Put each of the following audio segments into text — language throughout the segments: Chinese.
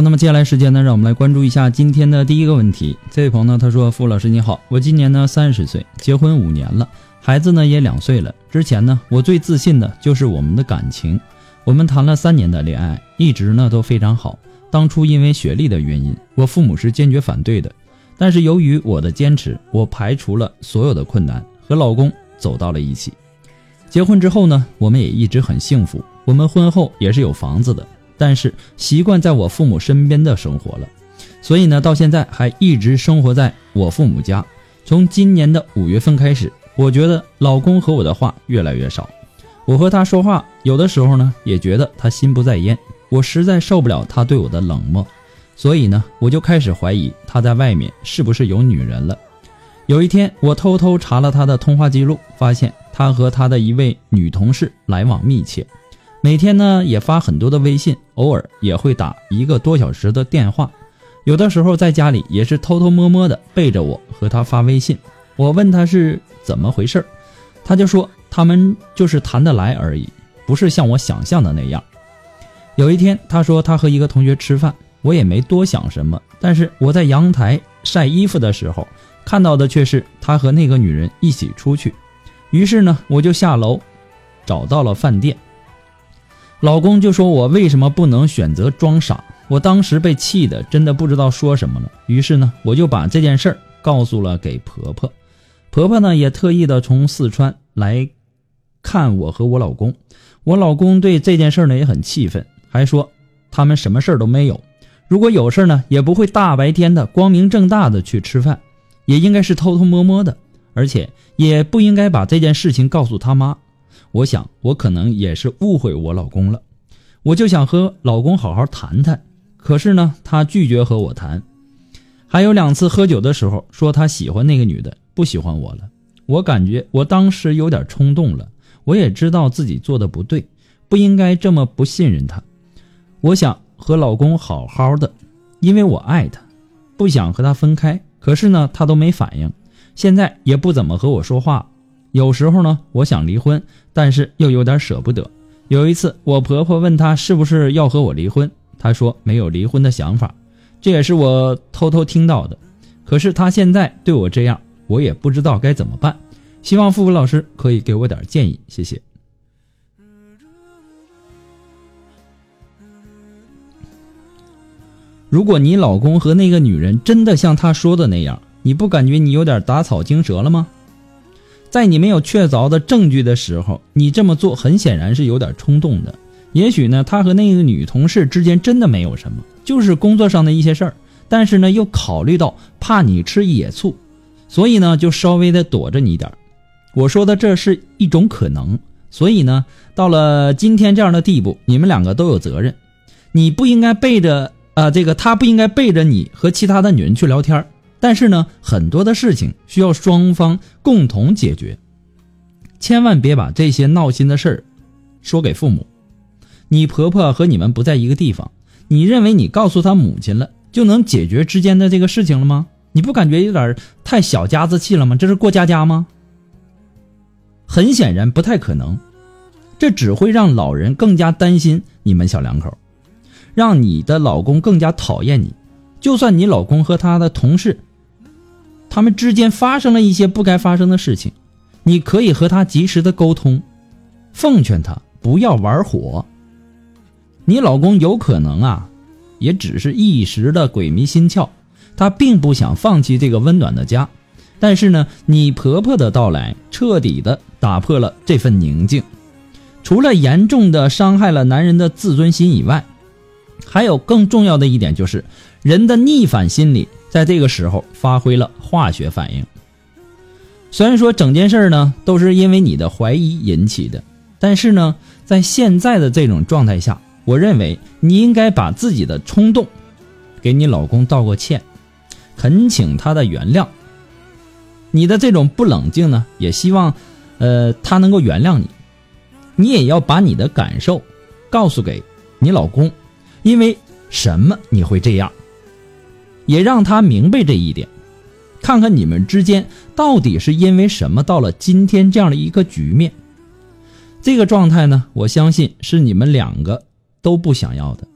那么接下来时间呢，让我们来关注一下今天的第一个问题。这位朋友呢，他说：“傅老师你好，我今年呢三十岁，结婚五年了，孩子呢也两岁了。之前呢，我最自信的就是我们的感情，我们谈了三年的恋爱，一直呢都非常好。当初因为学历的原因，我父母是坚决反对的，但是由于我的坚持，我排除了所有的困难，和老公走到了一起。结婚之后呢，我们也一直很幸福，我们婚后也是有房子的。”但是习惯在我父母身边的生活了，所以呢，到现在还一直生活在我父母家。从今年的五月份开始，我觉得老公和我的话越来越少。我和他说话，有的时候呢，也觉得他心不在焉。我实在受不了他对我的冷漠，所以呢，我就开始怀疑他在外面是不是有女人了。有一天，我偷偷查了他的通话记录，发现他和他的一位女同事来往密切。每天呢也发很多的微信，偶尔也会打一个多小时的电话，有的时候在家里也是偷偷摸摸的背着我和他发微信。我问他是怎么回事他就说他们就是谈得来而已，不是像我想象的那样。有一天他说他和一个同学吃饭，我也没多想什么，但是我在阳台晒衣服的时候看到的却是他和那个女人一起出去，于是呢我就下楼找到了饭店。老公就说：“我为什么不能选择装傻？”我当时被气的，真的不知道说什么了。于是呢，我就把这件事儿告诉了给婆婆。婆婆呢，也特意的从四川来看我和我老公。我老公对这件事呢也很气愤，还说他们什么事儿都没有。如果有事儿呢，也不会大白天的光明正大的去吃饭，也应该是偷偷摸摸的，而且也不应该把这件事情告诉他妈。我想，我可能也是误会我老公了，我就想和老公好好谈谈，可是呢，他拒绝和我谈。还有两次喝酒的时候，说他喜欢那个女的，不喜欢我了。我感觉我当时有点冲动了，我也知道自己做的不对，不应该这么不信任他。我想和老公好好的，因为我爱他，不想和他分开。可是呢，他都没反应，现在也不怎么和我说话。有时候呢，我想离婚，但是又有点舍不得。有一次，我婆婆问她是不是要和我离婚，她说没有离婚的想法，这也是我偷偷听到的。可是她现在对我这样，我也不知道该怎么办。希望付付老师可以给我点建议，谢谢。如果你老公和那个女人真的像他说的那样，你不感觉你有点打草惊蛇了吗？在你没有确凿的证据的时候，你这么做很显然是有点冲动的。也许呢，他和那个女同事之间真的没有什么，就是工作上的一些事儿。但是呢，又考虑到怕你吃野醋，所以呢，就稍微的躲着你点儿我说的这是一种可能。所以呢，到了今天这样的地步，你们两个都有责任。你不应该背着啊，这个他不应该背着你和其他的女人去聊天儿但是呢，很多的事情需要双方共同解决，千万别把这些闹心的事儿说给父母。你婆婆和你们不在一个地方，你认为你告诉她母亲了就能解决之间的这个事情了吗？你不感觉有点太小家子气了吗？这是过家家吗？很显然不太可能，这只会让老人更加担心你们小两口，让你的老公更加讨厌你。就算你老公和他的同事，他们之间发生了一些不该发生的事情，你可以和他及时的沟通，奉劝他不要玩火。你老公有可能啊，也只是一时的鬼迷心窍，他并不想放弃这个温暖的家。但是呢，你婆婆的到来彻底的打破了这份宁静，除了严重的伤害了男人的自尊心以外，还有更重要的一点就是，人的逆反心理在这个时候发挥了化学反应。虽然说整件事呢都是因为你的怀疑引起的，但是呢，在现在的这种状态下，我认为你应该把自己的冲动给你老公道个歉，恳请他的原谅。你的这种不冷静呢，也希望，呃，他能够原谅你。你也要把你的感受告诉给你老公，因为什么你会这样，也让他明白这一点。看看你们之间到底是因为什么到了今天这样的一个局面。这个状态呢，我相信是你们两个都不想要的。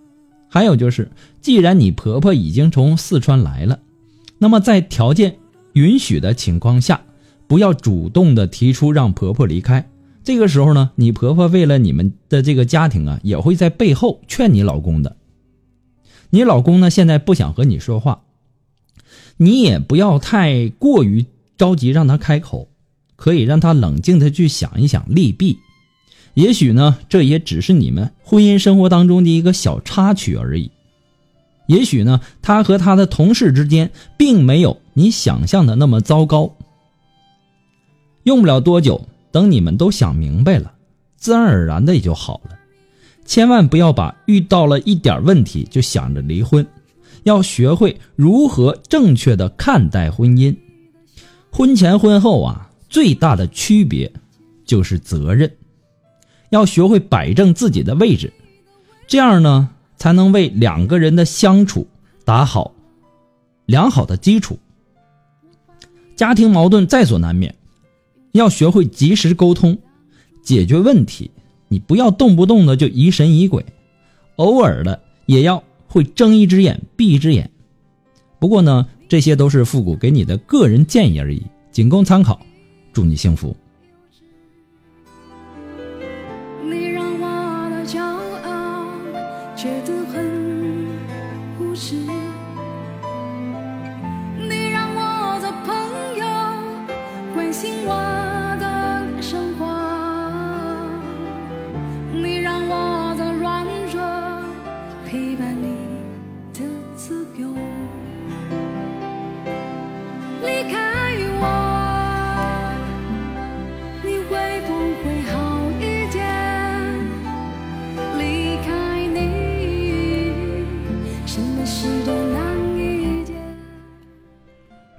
还有就是，既然你婆婆已经从四川来了，那么在条件。允许的情况下，不要主动的提出让婆婆离开。这个时候呢，你婆婆为了你们的这个家庭啊，也会在背后劝你老公的。你老公呢，现在不想和你说话，你也不要太过于着急让他开口，可以让他冷静的去想一想利弊。也许呢，这也只是你们婚姻生活当中的一个小插曲而已。也许呢，他和他的同事之间并没有你想象的那么糟糕。用不了多久，等你们都想明白了，自然而然的也就好了。千万不要把遇到了一点问题就想着离婚，要学会如何正确的看待婚姻。婚前婚后啊，最大的区别就是责任，要学会摆正自己的位置，这样呢。才能为两个人的相处打好良好的基础。家庭矛盾在所难免，要学会及时沟通，解决问题。你不要动不动的就疑神疑鬼，偶尔的也要会睁一只眼闭一只眼。不过呢，这些都是复古给你的个人建议而已，仅供参考。祝你幸福。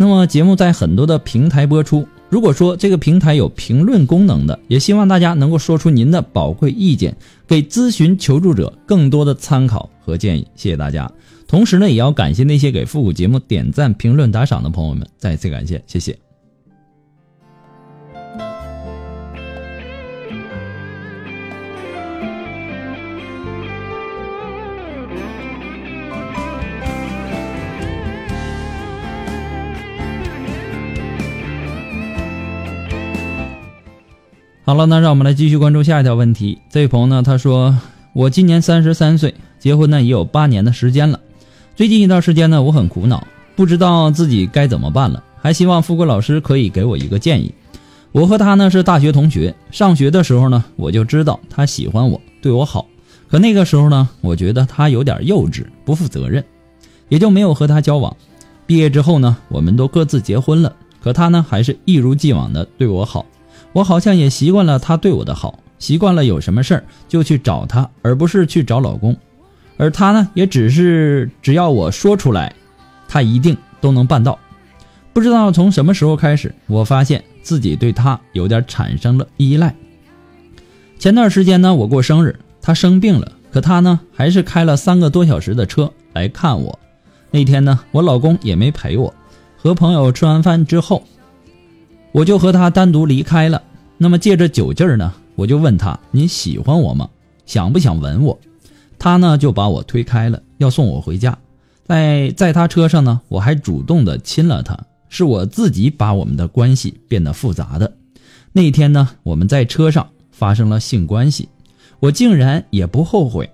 那么节目在很多的平台播出，如果说这个平台有评论功能的，也希望大家能够说出您的宝贵意见，给咨询求助者更多的参考和建议。谢谢大家。同时呢，也要感谢那些给复古节目点赞、评论、打赏的朋友们，再次感谢，谢谢。好了，那让我们来继续关注下一条问题。这位朋友呢，他说：“我今年三十三岁，结婚呢也有八年的时间了。最近一段时间呢，我很苦恼，不知道自己该怎么办了，还希望富贵老师可以给我一个建议。我和他呢是大学同学，上学的时候呢，我就知道他喜欢我，对我好。可那个时候呢，我觉得他有点幼稚，不负责任，也就没有和他交往。毕业之后呢，我们都各自结婚了，可他呢还是一如既往的对我好。我好像也习惯了他对我的好，习惯了有什么事儿就去找他，而不是去找老公。而他呢，也只是只要我说出来，他一定都能办到。不知道从什么时候开始，我发现自己对他有点产生了依赖。前段时间呢，我过生日。他生病了，可他呢还是开了三个多小时的车来看我。那天呢，我老公也没陪我，和朋友吃完饭之后，我就和他单独离开了。那么借着酒劲儿呢，我就问他：“你喜欢我吗？想不想吻我？”他呢就把我推开了，要送我回家。在在他车上呢，我还主动的亲了他。是我自己把我们的关系变得复杂的。那天呢，我们在车上发生了性关系。我竟然也不后悔。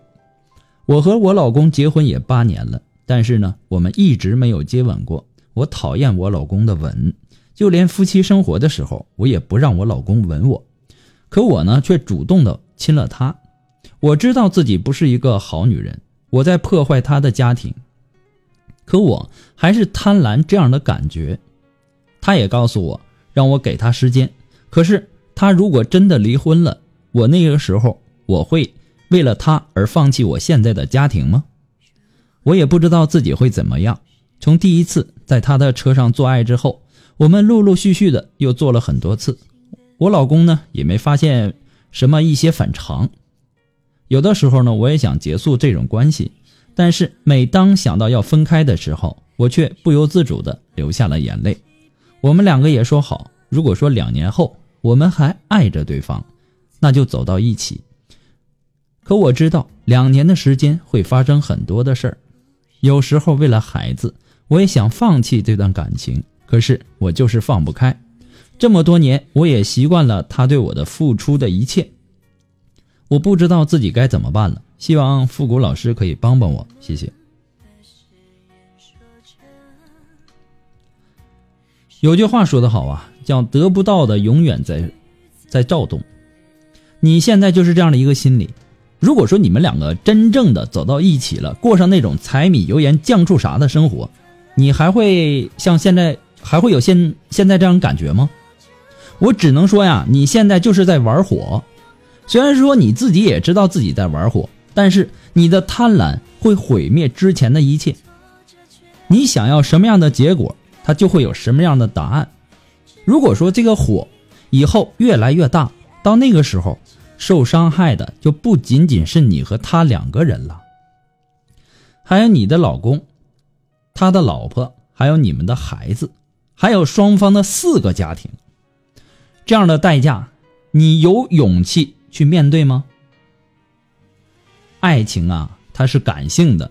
我和我老公结婚也八年了，但是呢，我们一直没有接吻过。我讨厌我老公的吻，就连夫妻生活的时候，我也不让我老公吻我。可我呢，却主动的亲了他。我知道自己不是一个好女人，我在破坏他的家庭。可我还是贪婪这样的感觉。他也告诉我，让我给他时间。可是他如果真的离婚了，我那个时候。我会为了他而放弃我现在的家庭吗？我也不知道自己会怎么样。从第一次在他的车上做爱之后，我们陆陆续续的又做了很多次。我老公呢也没发现什么一些反常。有的时候呢，我也想结束这种关系，但是每当想到要分开的时候，我却不由自主的流下了眼泪。我们两个也说好，如果说两年后我们还爱着对方，那就走到一起。可我知道，两年的时间会发生很多的事儿。有时候为了孩子，我也想放弃这段感情，可是我就是放不开。这么多年，我也习惯了他对我的付出的一切。我不知道自己该怎么办了，希望复古老师可以帮帮我，谢谢。有句话说得好啊，叫“得不到的永远在，在躁动”。你现在就是这样的一个心理。如果说你们两个真正的走到一起了，过上那种柴米油盐酱醋茶的生活，你还会像现在还会有现现在这样感觉吗？我只能说呀，你现在就是在玩火。虽然说你自己也知道自己在玩火，但是你的贪婪会毁灭之前的一切。你想要什么样的结果，它就会有什么样的答案。如果说这个火以后越来越大，到那个时候。受伤害的就不仅仅是你和他两个人了，还有你的老公，他的老婆，还有你们的孩子，还有双方的四个家庭。这样的代价，你有勇气去面对吗？爱情啊，它是感性的，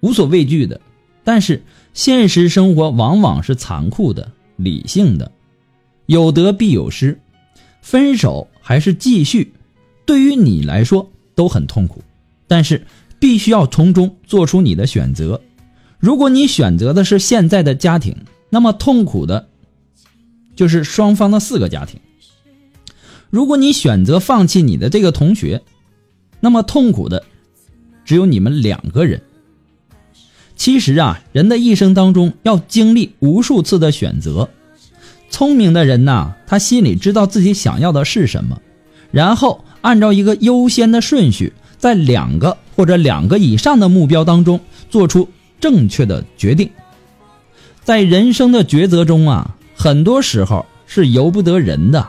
无所畏惧的，但是现实生活往往是残酷的、理性的，有得必有失，分手还是继续？对于你来说都很痛苦，但是必须要从中做出你的选择。如果你选择的是现在的家庭，那么痛苦的，就是双方的四个家庭；如果你选择放弃你的这个同学，那么痛苦的，只有你们两个人。其实啊，人的一生当中要经历无数次的选择。聪明的人呐，他心里知道自己想要的是什么，然后。按照一个优先的顺序，在两个或者两个以上的目标当中做出正确的决定。在人生的抉择中啊，很多时候是由不得人的。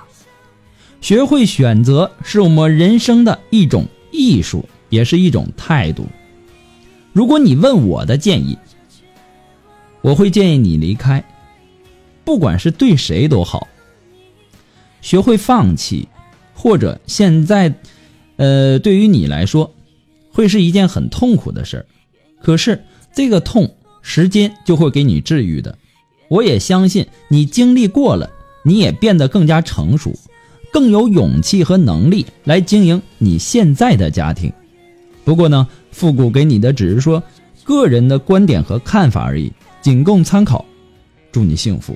学会选择是我们人生的一种艺术，也是一种态度。如果你问我的建议，我会建议你离开，不管是对谁都好。学会放弃。或者现在，呃，对于你来说，会是一件很痛苦的事儿。可是这个痛，时间就会给你治愈的。我也相信你经历过了，你也变得更加成熟，更有勇气和能力来经营你现在的家庭。不过呢，复古给你的只是说个人的观点和看法而已，仅供参考。祝你幸福。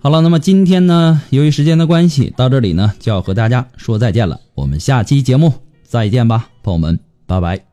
好了，那么今天呢，由于时间的关系，到这里呢就要和大家说再见了。我们下期节目再见吧，朋友们，拜拜。